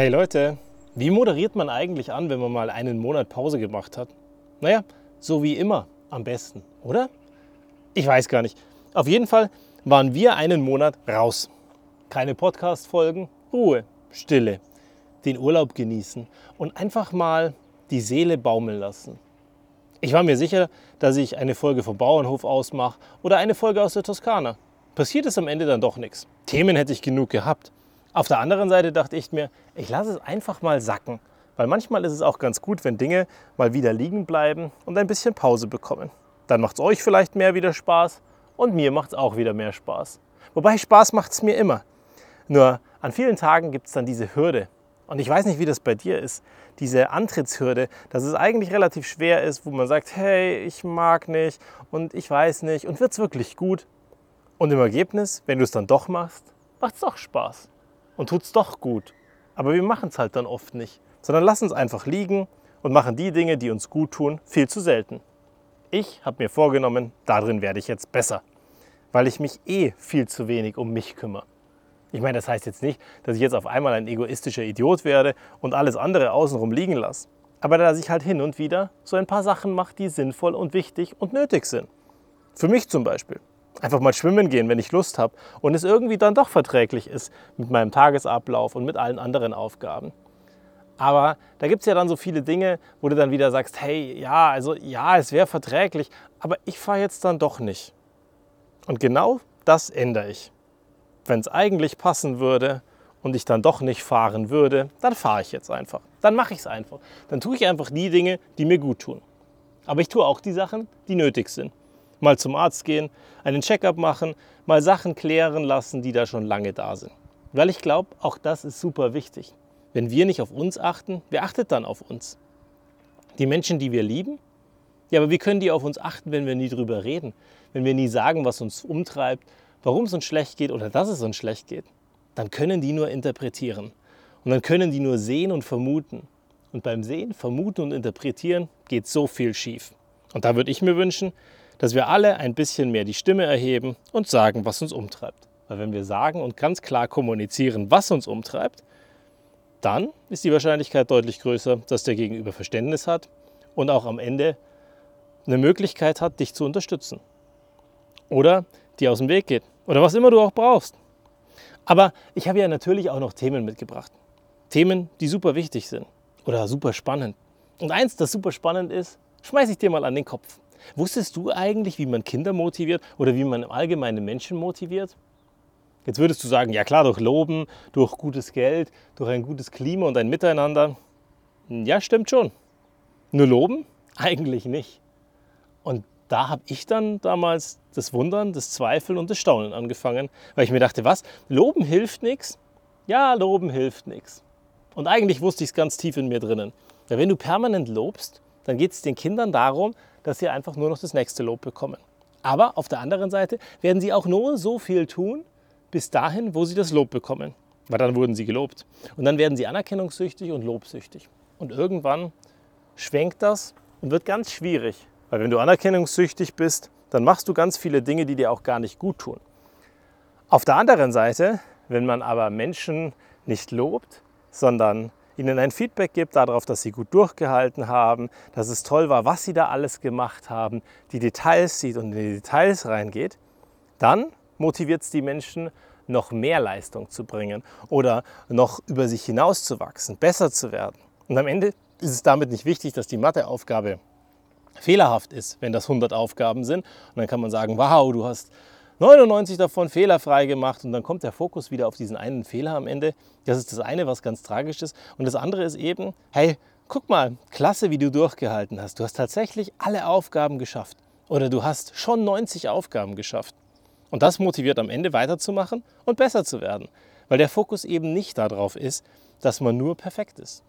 Hey Leute, wie moderiert man eigentlich an, wenn man mal einen Monat Pause gemacht hat? Naja, so wie immer am besten, oder? Ich weiß gar nicht. Auf jeden Fall waren wir einen Monat raus. Keine Podcast-Folgen, Ruhe, Stille, den Urlaub genießen und einfach mal die Seele baumeln lassen. Ich war mir sicher, dass ich eine Folge vom Bauernhof ausmache oder eine Folge aus der Toskana. Passiert ist am Ende dann doch nichts. Themen hätte ich genug gehabt. Auf der anderen Seite dachte ich mir, ich lasse es einfach mal sacken, weil manchmal ist es auch ganz gut, wenn Dinge mal wieder liegen bleiben und ein bisschen Pause bekommen. Dann macht es euch vielleicht mehr wieder Spaß und mir macht es auch wieder mehr Spaß. Wobei Spaß macht es mir immer. Nur an vielen Tagen gibt es dann diese Hürde. Und ich weiß nicht, wie das bei dir ist, diese Antrittshürde, dass es eigentlich relativ schwer ist, wo man sagt, hey, ich mag nicht und ich weiß nicht und wird es wirklich gut. Und im Ergebnis, wenn du es dann doch machst, macht es doch Spaß und es doch gut. Aber wir machen es halt dann oft nicht, sondern lassen es einfach liegen und machen die Dinge, die uns gut tun, viel zu selten. Ich habe mir vorgenommen, darin werde ich jetzt besser, weil ich mich eh viel zu wenig um mich kümmere. Ich meine, das heißt jetzt nicht, dass ich jetzt auf einmal ein egoistischer Idiot werde und alles andere außenrum liegen lasse. Aber dass ich halt hin und wieder so ein paar Sachen mache, die sinnvoll und wichtig und nötig sind. Für mich zum Beispiel. Einfach mal schwimmen gehen, wenn ich Lust habe und es irgendwie dann doch verträglich ist mit meinem Tagesablauf und mit allen anderen Aufgaben. Aber da gibt es ja dann so viele Dinge, wo du dann wieder sagst, hey, ja, also ja, es wäre verträglich, aber ich fahre jetzt dann doch nicht. Und genau das ändere ich. Wenn es eigentlich passen würde und ich dann doch nicht fahren würde, dann fahre ich jetzt einfach. Dann mache ich es einfach. Dann tue ich einfach die Dinge, die mir gut tun. Aber ich tue auch die Sachen, die nötig sind mal zum Arzt gehen, einen Checkup machen, mal Sachen klären lassen, die da schon lange da sind. Weil ich glaube, auch das ist super wichtig. Wenn wir nicht auf uns achten, wer achtet dann auf uns? Die Menschen, die wir lieben? Ja, aber wie können die auf uns achten, wenn wir nie drüber reden? Wenn wir nie sagen, was uns umtreibt, warum es uns schlecht geht oder dass es uns schlecht geht? Dann können die nur interpretieren. Und dann können die nur sehen und vermuten. Und beim Sehen, Vermuten und Interpretieren geht so viel schief. Und da würde ich mir wünschen, dass wir alle ein bisschen mehr die Stimme erheben und sagen, was uns umtreibt. Weil wenn wir sagen und ganz klar kommunizieren, was uns umtreibt, dann ist die Wahrscheinlichkeit deutlich größer, dass der Gegenüber Verständnis hat und auch am Ende eine Möglichkeit hat, dich zu unterstützen. Oder dir aus dem Weg geht. Oder was immer du auch brauchst. Aber ich habe ja natürlich auch noch Themen mitgebracht. Themen, die super wichtig sind oder super spannend. Und eins, das super spannend ist, schmeiße ich dir mal an den Kopf. Wusstest du eigentlich, wie man Kinder motiviert oder wie man im Allgemeinen Menschen motiviert? Jetzt würdest du sagen, ja klar, durch Loben, durch gutes Geld, durch ein gutes Klima und ein Miteinander. Ja, stimmt schon. Nur Loben? Eigentlich nicht. Und da habe ich dann damals das Wundern, das Zweifeln und das Staunen angefangen, weil ich mir dachte, was? Loben hilft nichts? Ja, Loben hilft nichts. Und eigentlich wusste ich es ganz tief in mir drinnen. Weil wenn du permanent lobst, dann geht es den Kindern darum, dass sie einfach nur noch das nächste Lob bekommen. Aber auf der anderen Seite werden sie auch nur so viel tun, bis dahin, wo sie das Lob bekommen. Weil dann wurden sie gelobt. Und dann werden sie anerkennungssüchtig und lobsüchtig. Und irgendwann schwenkt das und wird ganz schwierig. Weil wenn du anerkennungssüchtig bist, dann machst du ganz viele Dinge, die dir auch gar nicht gut tun. Auf der anderen Seite, wenn man aber Menschen nicht lobt, sondern ihnen ein Feedback gibt darauf, dass sie gut durchgehalten haben, dass es toll war, was sie da alles gemacht haben, die Details sieht und in die Details reingeht, dann motiviert es die Menschen, noch mehr Leistung zu bringen oder noch über sich hinauszuwachsen, besser zu werden. Und am Ende ist es damit nicht wichtig, dass die Matheaufgabe fehlerhaft ist, wenn das 100 Aufgaben sind. Und dann kann man sagen, wow, du hast 99 davon fehlerfrei gemacht und dann kommt der Fokus wieder auf diesen einen Fehler am Ende. Das ist das eine, was ganz tragisch ist. Und das andere ist eben, hey, guck mal, klasse, wie du durchgehalten hast. Du hast tatsächlich alle Aufgaben geschafft. Oder du hast schon 90 Aufgaben geschafft. Und das motiviert am Ende weiterzumachen und besser zu werden. Weil der Fokus eben nicht darauf ist, dass man nur perfekt ist.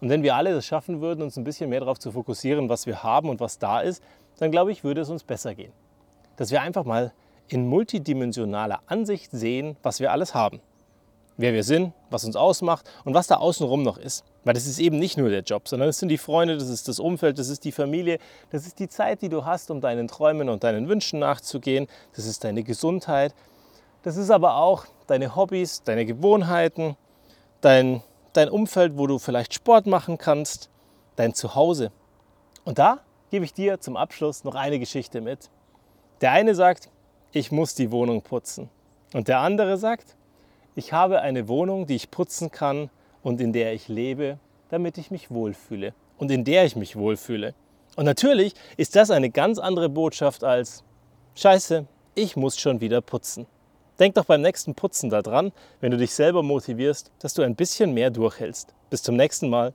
Und wenn wir alle das schaffen würden, uns ein bisschen mehr darauf zu fokussieren, was wir haben und was da ist, dann glaube ich, würde es uns besser gehen. Dass wir einfach mal in multidimensionaler Ansicht sehen, was wir alles haben. Wer wir sind, was uns ausmacht und was da außenrum noch ist. Weil das ist eben nicht nur der Job, sondern es sind die Freunde, das ist das Umfeld, das ist die Familie, das ist die Zeit, die du hast, um deinen Träumen und deinen Wünschen nachzugehen, das ist deine Gesundheit, das ist aber auch deine Hobbys, deine Gewohnheiten, dein, dein Umfeld, wo du vielleicht Sport machen kannst, dein Zuhause. Und da gebe ich dir zum Abschluss noch eine Geschichte mit. Der eine sagt, ich muss die Wohnung putzen. Und der andere sagt, ich habe eine Wohnung, die ich putzen kann und in der ich lebe, damit ich mich wohlfühle. Und in der ich mich wohlfühle. Und natürlich ist das eine ganz andere Botschaft als, scheiße, ich muss schon wieder putzen. Denk doch beim nächsten Putzen daran, wenn du dich selber motivierst, dass du ein bisschen mehr durchhältst. Bis zum nächsten Mal.